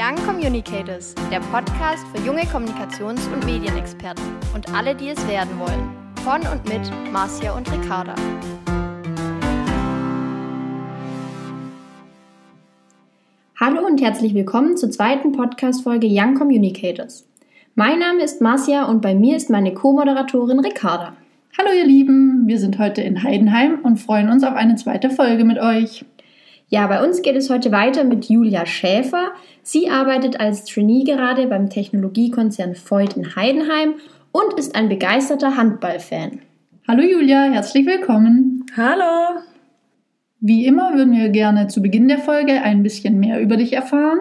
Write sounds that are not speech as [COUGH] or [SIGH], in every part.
Young Communicators, der Podcast für junge Kommunikations- und Medienexperten und alle, die es werden wollen. Von und mit Marcia und Ricarda. Hallo und herzlich willkommen zur zweiten Podcast-Folge Young Communicators. Mein Name ist Marcia und bei mir ist meine Co-Moderatorin Ricarda. Hallo ihr Lieben, wir sind heute in Heidenheim und freuen uns auf eine zweite Folge mit euch. Ja, bei uns geht es heute weiter mit Julia Schäfer. Sie arbeitet als Trainee gerade beim Technologiekonzern Voigt in Heidenheim und ist ein begeisterter Handballfan. Hallo Julia, herzlich willkommen. Hallo. Wie immer würden wir gerne zu Beginn der Folge ein bisschen mehr über dich erfahren.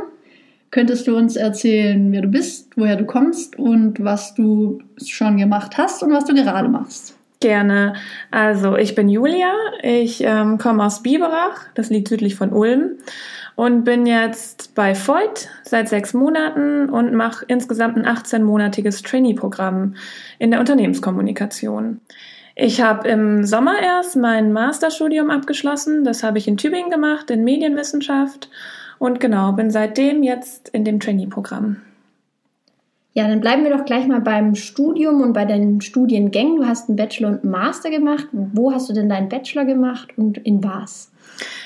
Könntest du uns erzählen, wer du bist, woher du kommst und was du schon gemacht hast und was du gerade machst? Gerne. Also ich bin Julia, ich ähm, komme aus Biberach, das liegt südlich von Ulm und bin jetzt bei Voigt seit sechs Monaten und mache insgesamt ein 18-monatiges Trainee-Programm in der Unternehmenskommunikation. Ich habe im Sommer erst mein Masterstudium abgeschlossen, das habe ich in Tübingen gemacht, in Medienwissenschaft und genau, bin seitdem jetzt in dem Trainee-Programm. Ja, dann bleiben wir doch gleich mal beim Studium und bei deinen Studiengängen. Du hast einen Bachelor und einen Master gemacht. Wo hast du denn deinen Bachelor gemacht und in was?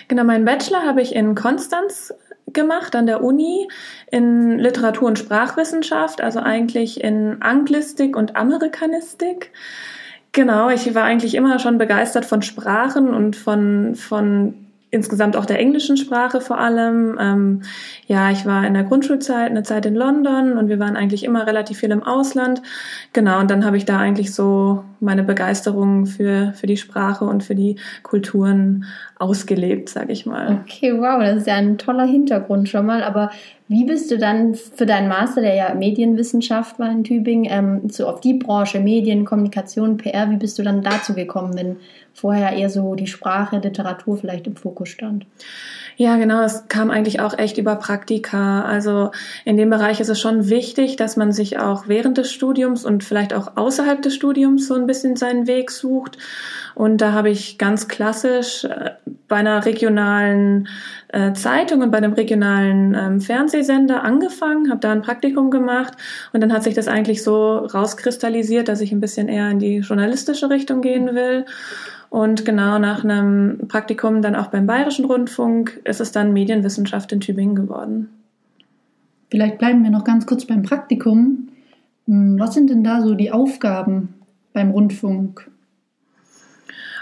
Genau, meinen Bachelor habe ich in Konstanz gemacht an der Uni in Literatur- und Sprachwissenschaft, also eigentlich in Anglistik und Amerikanistik. Genau, ich war eigentlich immer schon begeistert von Sprachen und von, von insgesamt auch der englischen Sprache vor allem. Ähm, ja, ich war in der Grundschulzeit eine Zeit in London und wir waren eigentlich immer relativ viel im Ausland. Genau, und dann habe ich da eigentlich so meine Begeisterung für, für die Sprache und für die Kulturen ausgelebt, sage ich mal. Okay, wow, das ist ja ein toller Hintergrund schon mal. Aber wie bist du dann für deinen Master, der ja Medienwissenschaft war in Tübingen, ähm, so auf die Branche Medien, Kommunikation, PR, wie bist du dann dazu gekommen, wenn vorher eher so die Sprache, Literatur vielleicht im Fokus stand? Ja, genau. Es kam eigentlich auch echt über Praktika. Also in dem Bereich ist es schon wichtig, dass man sich auch während des Studiums und vielleicht auch außerhalb des Studiums so ein bisschen seinen Weg sucht. Und da habe ich ganz klassisch äh, bei einer regionalen äh, Zeitung und bei einem regionalen ähm, Fernsehsender angefangen, habe da ein Praktikum gemacht und dann hat sich das eigentlich so rauskristallisiert, dass ich ein bisschen eher in die journalistische Richtung gehen will. Und genau nach einem Praktikum dann auch beim Bayerischen Rundfunk ist es dann Medienwissenschaft in Tübingen geworden. Vielleicht bleiben wir noch ganz kurz beim Praktikum. Hm, was sind denn da so die Aufgaben beim Rundfunk?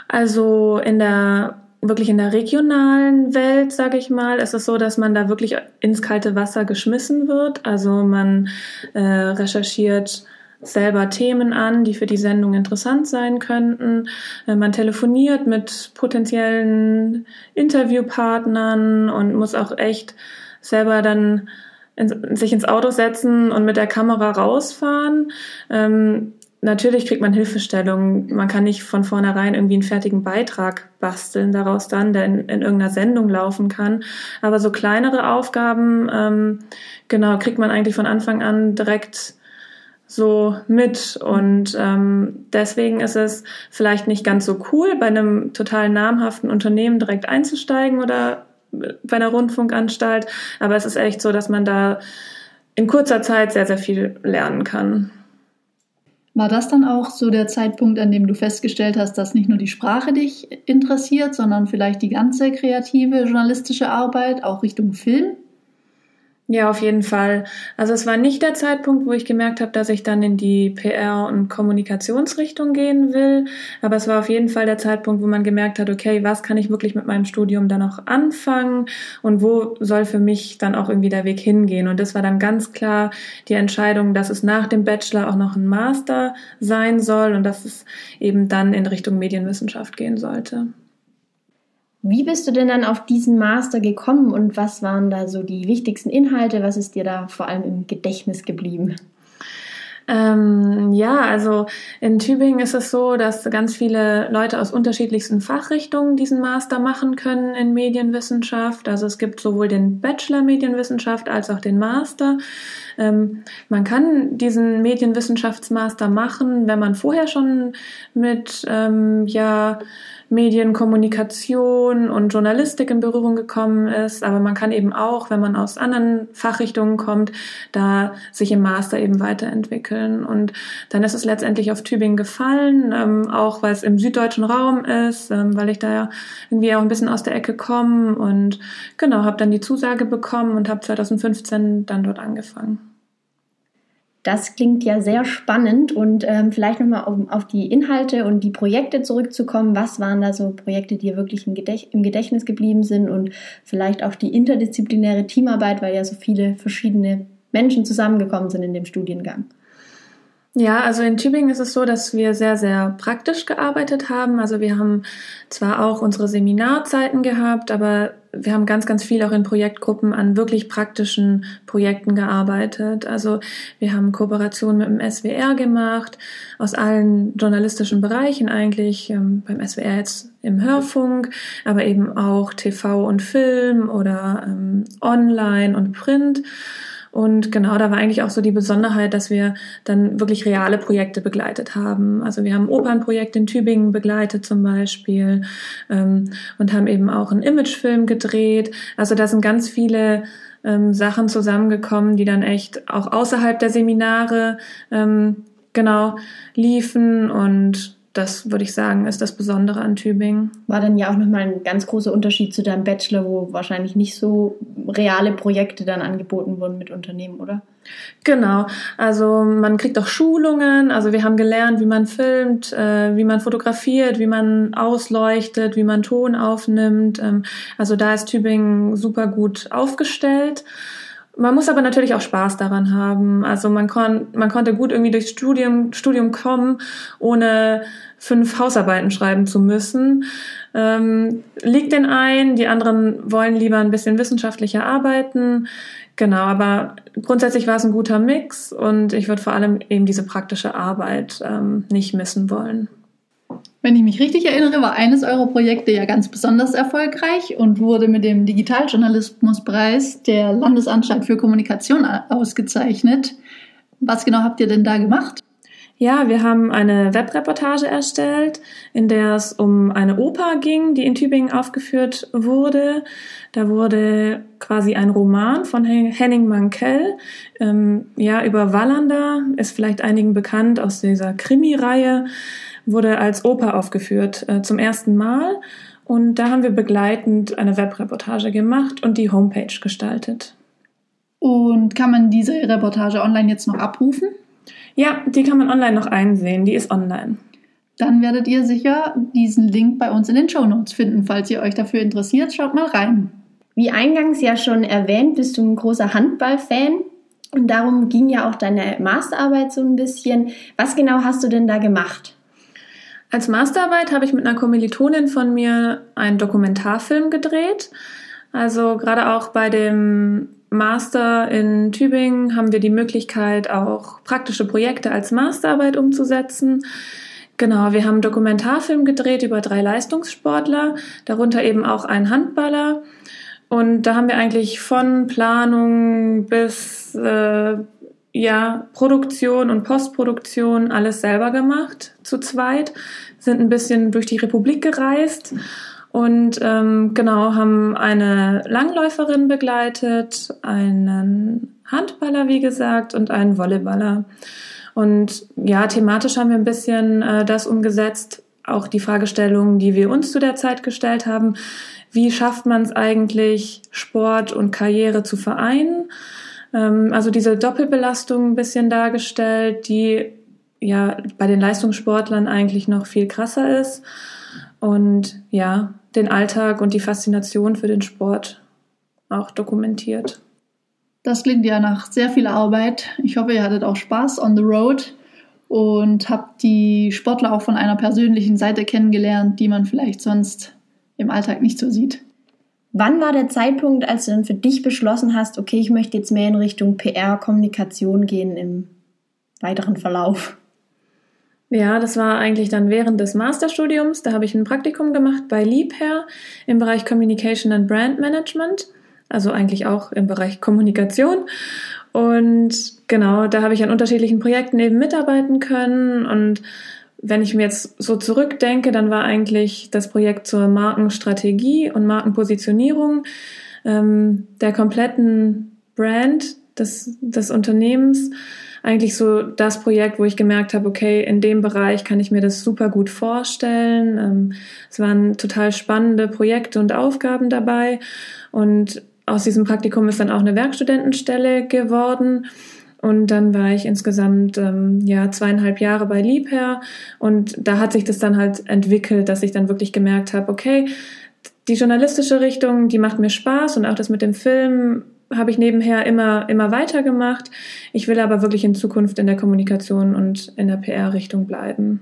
Also in der wirklich in der regionalen Welt, sage ich mal, ist es so, dass man da wirklich ins kalte Wasser geschmissen wird. Also man äh, recherchiert selber Themen an, die für die Sendung interessant sein könnten. Äh, man telefoniert mit potenziellen Interviewpartnern und muss auch echt selber dann in, sich ins Auto setzen und mit der Kamera rausfahren. Ähm, natürlich kriegt man Hilfestellung. Man kann nicht von vornherein irgendwie einen fertigen Beitrag basteln daraus dann, der in, in irgendeiner Sendung laufen kann. Aber so kleinere Aufgaben, ähm, genau, kriegt man eigentlich von Anfang an direkt so mit. Und ähm, deswegen ist es vielleicht nicht ganz so cool, bei einem total namhaften Unternehmen direkt einzusteigen oder bei einer Rundfunkanstalt. Aber es ist echt so, dass man da in kurzer Zeit sehr, sehr viel lernen kann. War das dann auch so der Zeitpunkt, an dem du festgestellt hast, dass nicht nur die Sprache dich interessiert, sondern vielleicht die ganze kreative journalistische Arbeit, auch Richtung Film? Ja, auf jeden Fall. Also es war nicht der Zeitpunkt, wo ich gemerkt habe, dass ich dann in die PR- und Kommunikationsrichtung gehen will, aber es war auf jeden Fall der Zeitpunkt, wo man gemerkt hat, okay, was kann ich wirklich mit meinem Studium dann auch anfangen und wo soll für mich dann auch irgendwie der Weg hingehen. Und das war dann ganz klar die Entscheidung, dass es nach dem Bachelor auch noch ein Master sein soll und dass es eben dann in Richtung Medienwissenschaft gehen sollte. Wie bist du denn dann auf diesen Master gekommen und was waren da so die wichtigsten Inhalte? Was ist dir da vor allem im Gedächtnis geblieben? Ähm, ja, also in Tübingen ist es so, dass ganz viele Leute aus unterschiedlichsten Fachrichtungen diesen Master machen können in Medienwissenschaft. Also es gibt sowohl den Bachelor Medienwissenschaft als auch den Master. Ähm, man kann diesen Medienwissenschaftsmaster machen, wenn man vorher schon mit ähm, ja Medienkommunikation und Journalistik in Berührung gekommen ist. Aber man kann eben auch, wenn man aus anderen Fachrichtungen kommt, da sich im Master eben weiterentwickeln. Und dann ist es letztendlich auf Tübingen gefallen, ähm, auch weil es im süddeutschen Raum ist, ähm, weil ich da irgendwie auch ein bisschen aus der Ecke komme. Und genau, habe dann die Zusage bekommen und habe 2015 dann dort angefangen. Das klingt ja sehr spannend und ähm, vielleicht nochmal um auf die Inhalte und die Projekte zurückzukommen. Was waren da so Projekte, die wirklich im, Gedächt im Gedächtnis geblieben sind und vielleicht auch die interdisziplinäre Teamarbeit, weil ja so viele verschiedene Menschen zusammengekommen sind in dem Studiengang? Ja, also in Tübingen ist es so, dass wir sehr, sehr praktisch gearbeitet haben. Also wir haben zwar auch unsere Seminarzeiten gehabt, aber wir haben ganz, ganz viel auch in Projektgruppen an wirklich praktischen Projekten gearbeitet. Also wir haben Kooperationen mit dem SWR gemacht, aus allen journalistischen Bereichen eigentlich, ähm, beim SWR jetzt im Hörfunk, aber eben auch TV und Film oder ähm, Online und Print. Und genau, da war eigentlich auch so die Besonderheit, dass wir dann wirklich reale Projekte begleitet haben. Also wir haben Opernprojekte in Tübingen begleitet zum Beispiel ähm, und haben eben auch einen Imagefilm gedreht. Also da sind ganz viele ähm, Sachen zusammengekommen, die dann echt auch außerhalb der Seminare ähm, genau liefen und das würde ich sagen, ist das Besondere an Tübingen. War dann ja auch nochmal ein ganz großer Unterschied zu deinem Bachelor, wo wahrscheinlich nicht so reale Projekte dann angeboten wurden mit Unternehmen, oder? Genau. Also man kriegt auch Schulungen. Also wir haben gelernt, wie man filmt, äh, wie man fotografiert, wie man ausleuchtet, wie man Ton aufnimmt. Ähm, also da ist Tübingen super gut aufgestellt. Man muss aber natürlich auch Spaß daran haben. Also man, kon man konnte gut irgendwie durchs Studium, Studium kommen, ohne fünf Hausarbeiten schreiben zu müssen. Ähm, liegt den ein, die anderen wollen lieber ein bisschen wissenschaftlicher arbeiten. Genau, aber grundsätzlich war es ein guter Mix und ich würde vor allem eben diese praktische Arbeit ähm, nicht missen wollen. Wenn ich mich richtig erinnere, war eines eurer Projekte ja ganz besonders erfolgreich und wurde mit dem Digitaljournalismuspreis der Landesanstalt für Kommunikation ausgezeichnet. Was genau habt ihr denn da gemacht? Ja, wir haben eine Webreportage erstellt, in der es um eine Oper ging, die in Tübingen aufgeführt wurde. Da wurde quasi ein Roman von Henning Mankell, ähm, ja, über Wallander, ist vielleicht einigen bekannt aus dieser Krimi-Reihe wurde als Oper aufgeführt äh, zum ersten Mal. Und da haben wir begleitend eine Webreportage gemacht und die Homepage gestaltet. Und kann man diese Reportage online jetzt noch abrufen? Ja, die kann man online noch einsehen. Die ist online. Dann werdet ihr sicher diesen Link bei uns in den Show Notes finden. Falls ihr euch dafür interessiert, schaut mal rein. Wie eingangs ja schon erwähnt, bist du ein großer Handballfan. Und darum ging ja auch deine Masterarbeit so ein bisschen. Was genau hast du denn da gemacht? Als Masterarbeit habe ich mit einer Kommilitonin von mir einen Dokumentarfilm gedreht. Also gerade auch bei dem Master in Tübingen haben wir die Möglichkeit, auch praktische Projekte als Masterarbeit umzusetzen. Genau, wir haben einen Dokumentarfilm gedreht über drei Leistungssportler, darunter eben auch einen Handballer. Und da haben wir eigentlich von Planung bis äh, ja, Produktion und Postproduktion alles selber gemacht, zu zweit, sind ein bisschen durch die Republik gereist und ähm, genau haben eine Langläuferin begleitet, einen Handballer, wie gesagt, und einen Volleyballer. Und ja, thematisch haben wir ein bisschen äh, das umgesetzt, auch die Fragestellungen, die wir uns zu der Zeit gestellt haben. Wie schafft man es eigentlich, Sport und Karriere zu vereinen? Ähm, also diese Doppelbelastung ein bisschen dargestellt, die ja bei den Leistungssportlern eigentlich noch viel krasser ist. Und ja, den Alltag und die Faszination für den Sport auch dokumentiert. Das klingt ja nach sehr viel Arbeit. Ich hoffe, ihr hattet auch Spaß on the road und habt die Sportler auch von einer persönlichen Seite kennengelernt, die man vielleicht sonst im Alltag nicht so sieht. Wann war der Zeitpunkt, als du dann für dich beschlossen hast, okay, ich möchte jetzt mehr in Richtung PR, Kommunikation gehen im weiteren Verlauf? Ja, das war eigentlich dann während des Masterstudiums. Da habe ich ein Praktikum gemacht bei Liebherr im Bereich Communication and Brand Management, also eigentlich auch im Bereich Kommunikation. Und genau, da habe ich an unterschiedlichen Projekten eben mitarbeiten können. Und wenn ich mir jetzt so zurückdenke, dann war eigentlich das Projekt zur Markenstrategie und Markenpositionierung ähm, der kompletten Brand des, des Unternehmens eigentlich so das Projekt, wo ich gemerkt habe, okay, in dem Bereich kann ich mir das super gut vorstellen. Ähm, es waren total spannende Projekte und Aufgaben dabei. Und aus diesem Praktikum ist dann auch eine Werkstudentenstelle geworden. Und dann war ich insgesamt ähm, ja zweieinhalb Jahre bei Liebherr und da hat sich das dann halt entwickelt, dass ich dann wirklich gemerkt habe, okay, die journalistische Richtung, die macht mir Spaß und auch das mit dem Film habe ich nebenher immer, immer weitergemacht. Ich will aber wirklich in Zukunft in der Kommunikation und in der PR-Richtung bleiben.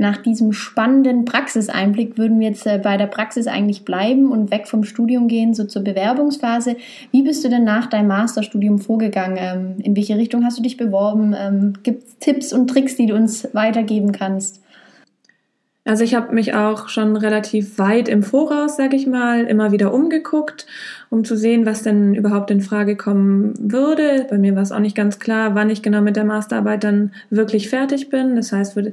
Nach diesem spannenden Praxiseinblick würden wir jetzt äh, bei der Praxis eigentlich bleiben und weg vom Studium gehen, so zur Bewerbungsphase. Wie bist du denn nach deinem Masterstudium vorgegangen? Ähm, in welche Richtung hast du dich beworben? Ähm, Gibt es Tipps und Tricks, die du uns weitergeben kannst? Also ich habe mich auch schon relativ weit im Voraus, sage ich mal, immer wieder umgeguckt, um zu sehen, was denn überhaupt in Frage kommen würde. Bei mir war es auch nicht ganz klar, wann ich genau mit der Masterarbeit dann wirklich fertig bin. Das heißt, würde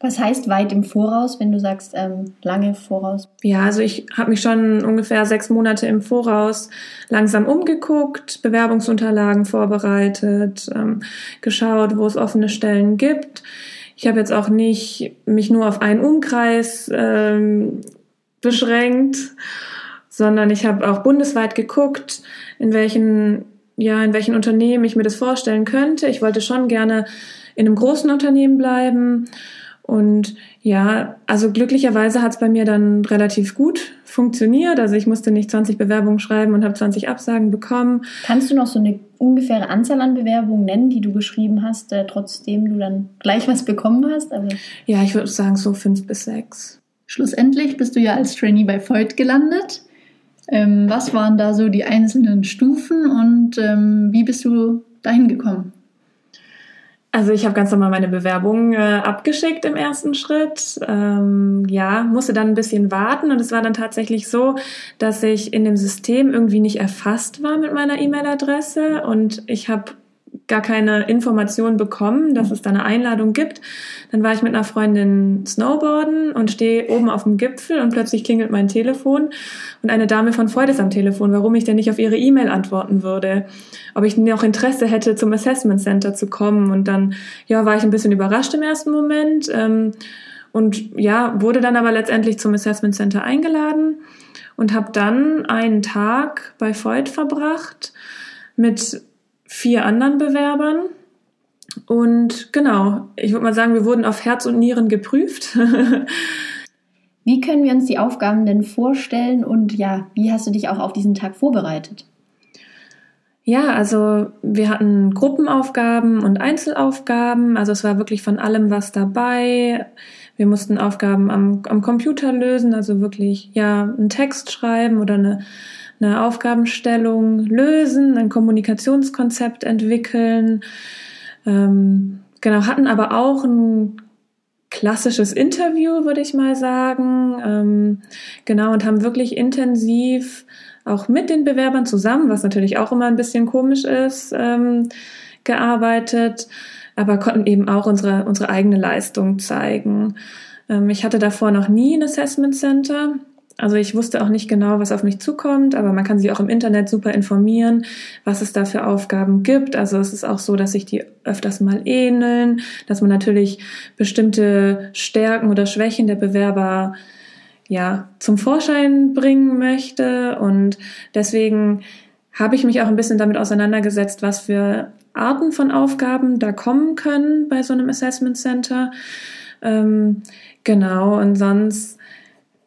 was heißt weit im Voraus, wenn du sagst ähm, lange Voraus? Ja, also ich habe mich schon ungefähr sechs Monate im Voraus langsam umgeguckt, Bewerbungsunterlagen vorbereitet, ähm, geschaut, wo es offene Stellen gibt ich habe jetzt auch nicht mich nur auf einen Umkreis ähm, beschränkt, sondern ich habe auch bundesweit geguckt, in welchen ja in welchen Unternehmen ich mir das vorstellen könnte. Ich wollte schon gerne in einem großen Unternehmen bleiben und ja, also glücklicherweise hat es bei mir dann relativ gut funktioniert. Also ich musste nicht 20 Bewerbungen schreiben und habe 20 Absagen bekommen. Kannst du noch so eine ungefähre Anzahl an Bewerbungen nennen, die du geschrieben hast, äh, trotzdem du dann gleich was bekommen hast? Also ja, ich würde sagen so fünf bis sechs. Schlussendlich bist du ja als Trainee bei Voigt gelandet. Ähm, was waren da so die einzelnen Stufen und ähm, wie bist du dahin gekommen? Also ich habe ganz normal meine Bewerbung äh, abgeschickt im ersten Schritt. Ähm, ja, musste dann ein bisschen warten und es war dann tatsächlich so, dass ich in dem System irgendwie nicht erfasst war mit meiner E-Mail-Adresse und ich habe gar keine Information bekommen, dass es da eine Einladung gibt. Dann war ich mit einer Freundin Snowboarden und stehe oben auf dem Gipfel und plötzlich klingelt mein Telefon und eine Dame von Freud ist am Telefon, warum ich denn nicht auf ihre E-Mail antworten würde, ob ich noch Interesse hätte, zum Assessment Center zu kommen. Und dann, ja, war ich ein bisschen überrascht im ersten Moment ähm, und ja, wurde dann aber letztendlich zum Assessment Center eingeladen und habe dann einen Tag bei Freud verbracht mit vier anderen Bewerbern. Und genau, ich würde mal sagen, wir wurden auf Herz und Nieren geprüft. [LAUGHS] wie können wir uns die Aufgaben denn vorstellen und ja, wie hast du dich auch auf diesen Tag vorbereitet? Ja, also wir hatten Gruppenaufgaben und Einzelaufgaben. Also es war wirklich von allem was dabei. Wir mussten Aufgaben am, am Computer lösen, also wirklich ja einen Text schreiben oder eine eine Aufgabenstellung lösen, ein Kommunikationskonzept entwickeln. Ähm, genau, hatten aber auch ein klassisches Interview, würde ich mal sagen. Ähm, genau, und haben wirklich intensiv auch mit den Bewerbern zusammen, was natürlich auch immer ein bisschen komisch ist, ähm, gearbeitet, aber konnten eben auch unsere, unsere eigene Leistung zeigen. Ähm, ich hatte davor noch nie ein Assessment Center. Also ich wusste auch nicht genau, was auf mich zukommt, aber man kann sich auch im Internet super informieren, was es da für Aufgaben gibt. Also es ist auch so, dass sich die öfters mal ähneln, dass man natürlich bestimmte Stärken oder Schwächen der Bewerber ja zum Vorschein bringen möchte und deswegen habe ich mich auch ein bisschen damit auseinandergesetzt, was für Arten von Aufgaben da kommen können bei so einem Assessment Center. Ähm, genau, und sonst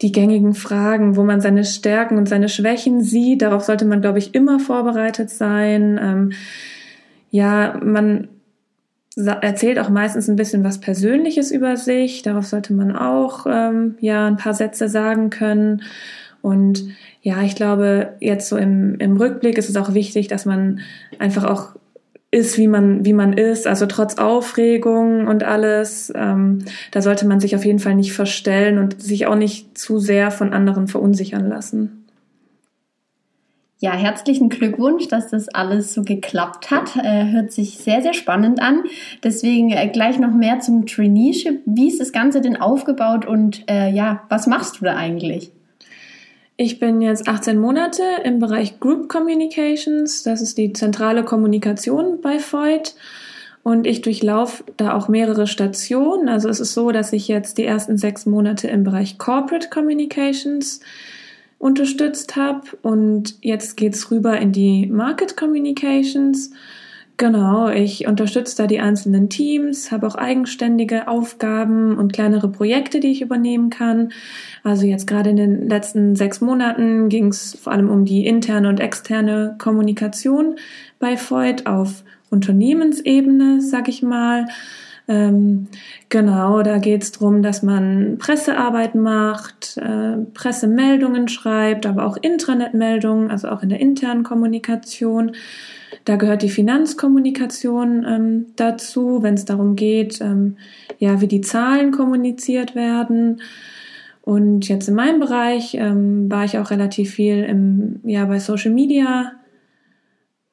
die gängigen Fragen, wo man seine Stärken und seine Schwächen sieht. Darauf sollte man, glaube ich, immer vorbereitet sein. Ähm, ja, man erzählt auch meistens ein bisschen was Persönliches über sich. Darauf sollte man auch ähm, ja ein paar Sätze sagen können. Und ja, ich glaube, jetzt so im, im Rückblick ist es auch wichtig, dass man einfach auch ist, wie man, wie man ist, also trotz Aufregung und alles, ähm, da sollte man sich auf jeden Fall nicht verstellen und sich auch nicht zu sehr von anderen verunsichern lassen. Ja, herzlichen Glückwunsch, dass das alles so geklappt hat. Äh, hört sich sehr, sehr spannend an. Deswegen äh, gleich noch mehr zum Traineeship. Wie ist das Ganze denn aufgebaut und äh, ja, was machst du da eigentlich? Ich bin jetzt 18 Monate im Bereich Group Communications. Das ist die zentrale Kommunikation bei Voigt. Und ich durchlaufe da auch mehrere Stationen. Also es ist so, dass ich jetzt die ersten sechs Monate im Bereich Corporate Communications unterstützt habe. Und jetzt geht's rüber in die Market Communications. Genau, ich unterstütze da die einzelnen Teams, habe auch eigenständige Aufgaben und kleinere Projekte, die ich übernehmen kann. Also jetzt gerade in den letzten sechs Monaten ging es vor allem um die interne und externe Kommunikation bei Voigt auf Unternehmensebene, sag ich mal. Ähm, genau, da geht es darum, dass man Pressearbeit macht, äh, Pressemeldungen schreibt, aber auch Intranetmeldungen, also auch in der internen Kommunikation. Da gehört die Finanzkommunikation ähm, dazu, wenn es darum geht, ähm, ja, wie die Zahlen kommuniziert werden. Und jetzt in meinem Bereich ähm, war ich auch relativ viel im, ja, bei Social Media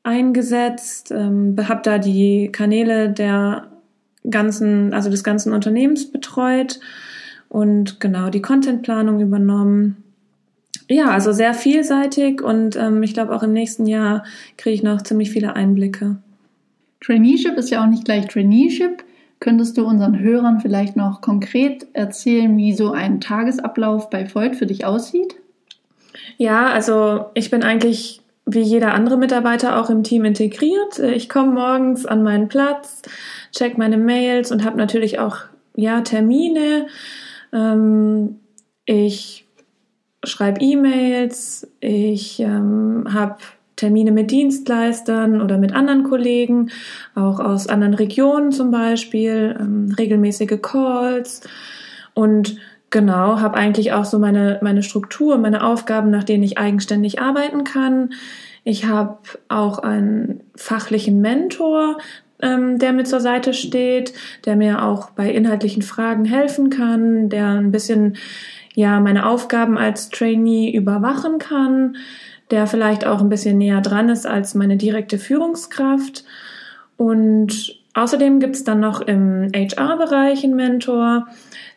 eingesetzt, ähm, habe da die Kanäle der ganzen, also des ganzen Unternehmens betreut und genau die Contentplanung übernommen. Ja, also sehr vielseitig und ähm, ich glaube auch im nächsten Jahr kriege ich noch ziemlich viele Einblicke. Traineeship ist ja auch nicht gleich Traineeship. Könntest du unseren Hörern vielleicht noch konkret erzählen, wie so ein Tagesablauf bei Voigt für dich aussieht? Ja, also ich bin eigentlich wie jeder andere Mitarbeiter auch im Team integriert. Ich komme morgens an meinen Platz, check meine Mails und habe natürlich auch ja Termine. Ähm, ich schreibe E-Mails, ich ähm, habe Termine mit Dienstleistern oder mit anderen Kollegen, auch aus anderen Regionen zum Beispiel, ähm, regelmäßige Calls und genau, habe eigentlich auch so meine, meine Struktur, meine Aufgaben, nach denen ich eigenständig arbeiten kann. Ich habe auch einen fachlichen Mentor, ähm, der mir zur Seite steht, der mir auch bei inhaltlichen Fragen helfen kann, der ein bisschen ja meine Aufgaben als Trainee überwachen kann der vielleicht auch ein bisschen näher dran ist als meine direkte Führungskraft. Und außerdem gibt es dann noch im HR-Bereich einen Mentor,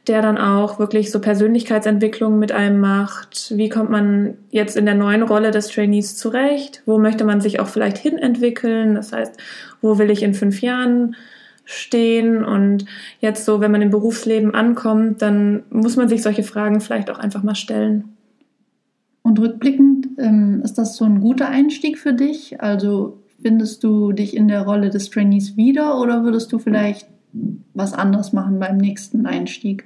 der dann auch wirklich so Persönlichkeitsentwicklung mit einem macht. Wie kommt man jetzt in der neuen Rolle des Trainees zurecht? Wo möchte man sich auch vielleicht hinentwickeln? Das heißt, wo will ich in fünf Jahren stehen? Und jetzt so, wenn man im Berufsleben ankommt, dann muss man sich solche Fragen vielleicht auch einfach mal stellen. Und rückblickend, ähm, ist das so ein guter Einstieg für dich? Also findest du dich in der Rolle des Trainees wieder oder würdest du vielleicht was anderes machen beim nächsten Einstieg?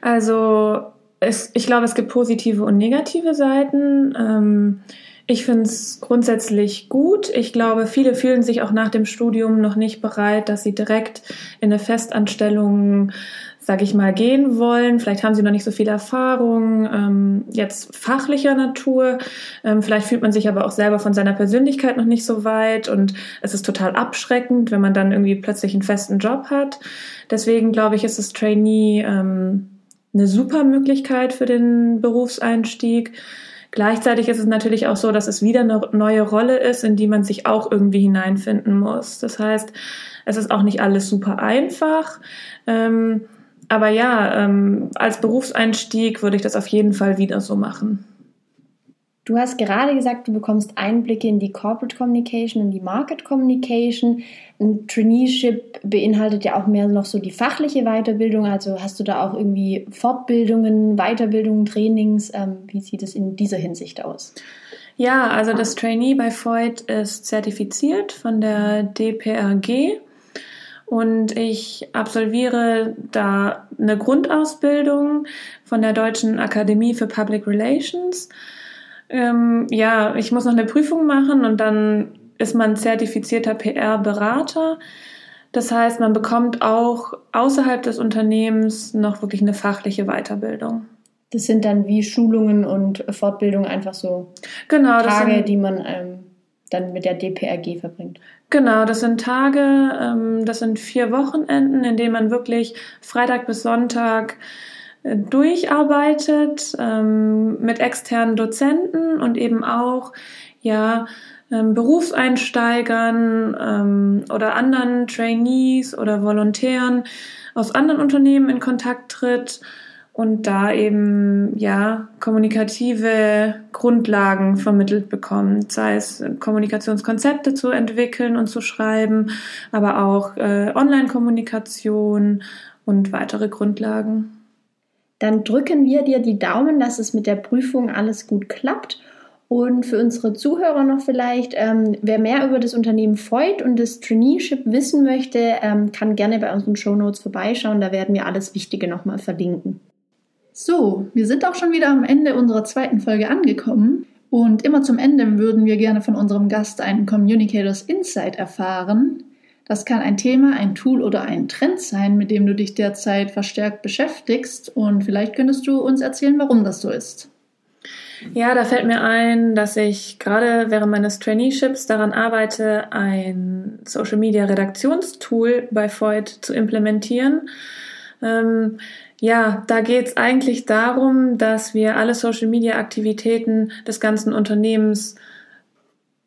Also es, ich glaube, es gibt positive und negative Seiten. Ähm, ich finde es grundsätzlich gut. Ich glaube, viele fühlen sich auch nach dem Studium noch nicht bereit, dass sie direkt in eine Festanstellung sag ich mal, gehen wollen. Vielleicht haben sie noch nicht so viel Erfahrung, ähm, jetzt fachlicher Natur. Ähm, vielleicht fühlt man sich aber auch selber von seiner Persönlichkeit noch nicht so weit und es ist total abschreckend, wenn man dann irgendwie plötzlich einen festen Job hat. Deswegen glaube ich, ist das Trainee ähm, eine super Möglichkeit für den Berufseinstieg. Gleichzeitig ist es natürlich auch so, dass es wieder eine neue Rolle ist, in die man sich auch irgendwie hineinfinden muss. Das heißt, es ist auch nicht alles super einfach. Ähm, aber ja, ähm, als Berufseinstieg würde ich das auf jeden Fall wieder so machen. Du hast gerade gesagt, du bekommst Einblicke in die Corporate Communication und die Market Communication. Ein Traineeship beinhaltet ja auch mehr noch so die fachliche Weiterbildung. Also hast du da auch irgendwie Fortbildungen, Weiterbildungen, Trainings? Ähm, wie sieht es in dieser Hinsicht aus? Ja, also das Trainee bei Voigt ist zertifiziert von der DPRG und ich absolviere da eine Grundausbildung von der Deutschen Akademie für Public Relations. Ähm, ja, ich muss noch eine Prüfung machen und dann ist man zertifizierter PR-Berater. Das heißt, man bekommt auch außerhalb des Unternehmens noch wirklich eine fachliche Weiterbildung. Das sind dann wie Schulungen und Fortbildungen einfach so genau, Tage, sind, die man ähm, dann mit der DPRG verbringt. Genau, das sind Tage, ähm, das sind vier Wochenenden, in denen man wirklich Freitag bis Sonntag äh, durcharbeitet ähm, mit externen Dozenten und eben auch ja ähm, Berufseinsteigern oder anderen Trainees oder Volontären aus anderen Unternehmen in Kontakt tritt und da eben ja kommunikative Grundlagen vermittelt bekommt, sei es Kommunikationskonzepte zu entwickeln und zu schreiben, aber auch äh, Online-Kommunikation und weitere Grundlagen. Dann drücken wir dir die Daumen, dass es mit der Prüfung alles gut klappt. Und für unsere Zuhörer noch vielleicht, ähm, wer mehr über das Unternehmen Freud und das Traineeship wissen möchte, ähm, kann gerne bei unseren Show Notes vorbeischauen. Da werden wir alles Wichtige nochmal verlinken. So, wir sind auch schon wieder am Ende unserer zweiten Folge angekommen. Und immer zum Ende würden wir gerne von unserem Gast einen Communicators Insight erfahren. Das kann ein Thema, ein Tool oder ein Trend sein, mit dem du dich derzeit verstärkt beschäftigst. Und vielleicht könntest du uns erzählen, warum das so ist. Ja, da fällt mir ein, dass ich gerade während meines Traineeships daran arbeite, ein Social Media Redaktionstool bei Freud zu implementieren. Ähm, ja, da geht es eigentlich darum, dass wir alle Social-Media-Aktivitäten des ganzen Unternehmens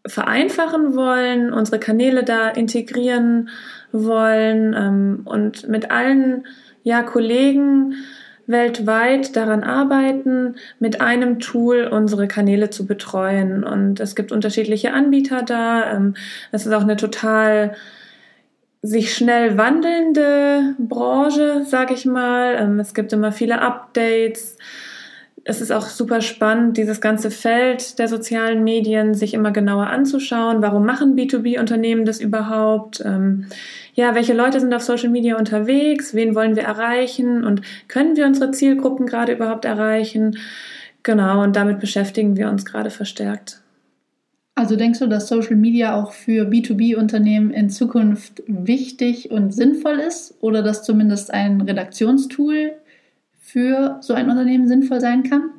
vereinfachen wollen, unsere Kanäle da integrieren wollen ähm, und mit allen ja, Kollegen weltweit daran arbeiten, mit einem Tool unsere Kanäle zu betreuen. Und es gibt unterschiedliche Anbieter da. Ähm, es ist auch eine total sich schnell wandelnde Branche, sag ich mal. Ähm, es gibt immer viele Updates. Es ist auch super spannend, dieses ganze Feld der sozialen Medien sich immer genauer anzuschauen. Warum machen B2B-Unternehmen das überhaupt? Ähm, ja, welche Leute sind auf Social Media unterwegs? Wen wollen wir erreichen? Und können wir unsere Zielgruppen gerade überhaupt erreichen? Genau, und damit beschäftigen wir uns gerade verstärkt. Also denkst du, dass Social Media auch für B2B-Unternehmen in Zukunft wichtig und sinnvoll ist oder dass zumindest ein Redaktionstool für so ein Unternehmen sinnvoll sein kann?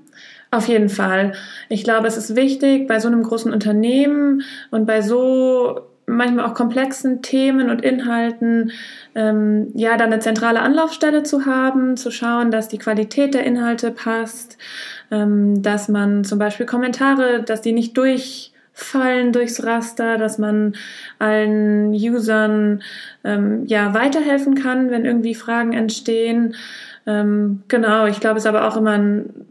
Auf jeden Fall. Ich glaube, es ist wichtig, bei so einem großen Unternehmen und bei so manchmal auch komplexen Themen und Inhalten, ähm, ja, da eine zentrale Anlaufstelle zu haben, zu schauen, dass die Qualität der Inhalte passt, ähm, dass man zum Beispiel Kommentare, dass die nicht durch fallen durchs Raster, dass man allen Usern ähm, ja weiterhelfen kann, wenn irgendwie Fragen entstehen. Ähm, genau, ich glaube, es ist aber auch immer ein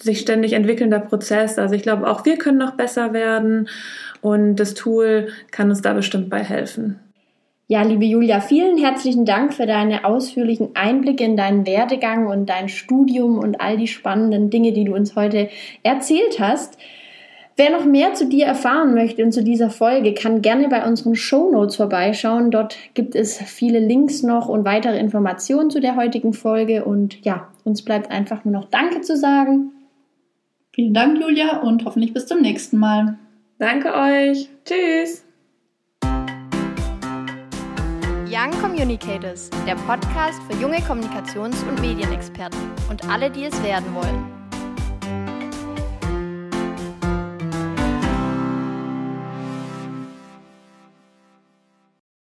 sich ständig entwickelnder Prozess. Also ich glaube, auch wir können noch besser werden und das Tool kann uns da bestimmt bei helfen. Ja, liebe Julia, vielen herzlichen Dank für deine ausführlichen Einblicke in deinen Werdegang und dein Studium und all die spannenden Dinge, die du uns heute erzählt hast. Wer noch mehr zu dir erfahren möchte und zu dieser Folge, kann gerne bei unseren Show Notes vorbeischauen. Dort gibt es viele Links noch und weitere Informationen zu der heutigen Folge. Und ja, uns bleibt einfach nur noch Danke zu sagen. Vielen Dank, Julia, und hoffentlich bis zum nächsten Mal. Danke euch. Tschüss. Young Communicators, der Podcast für junge Kommunikations- und Medienexperten und alle, die es werden wollen.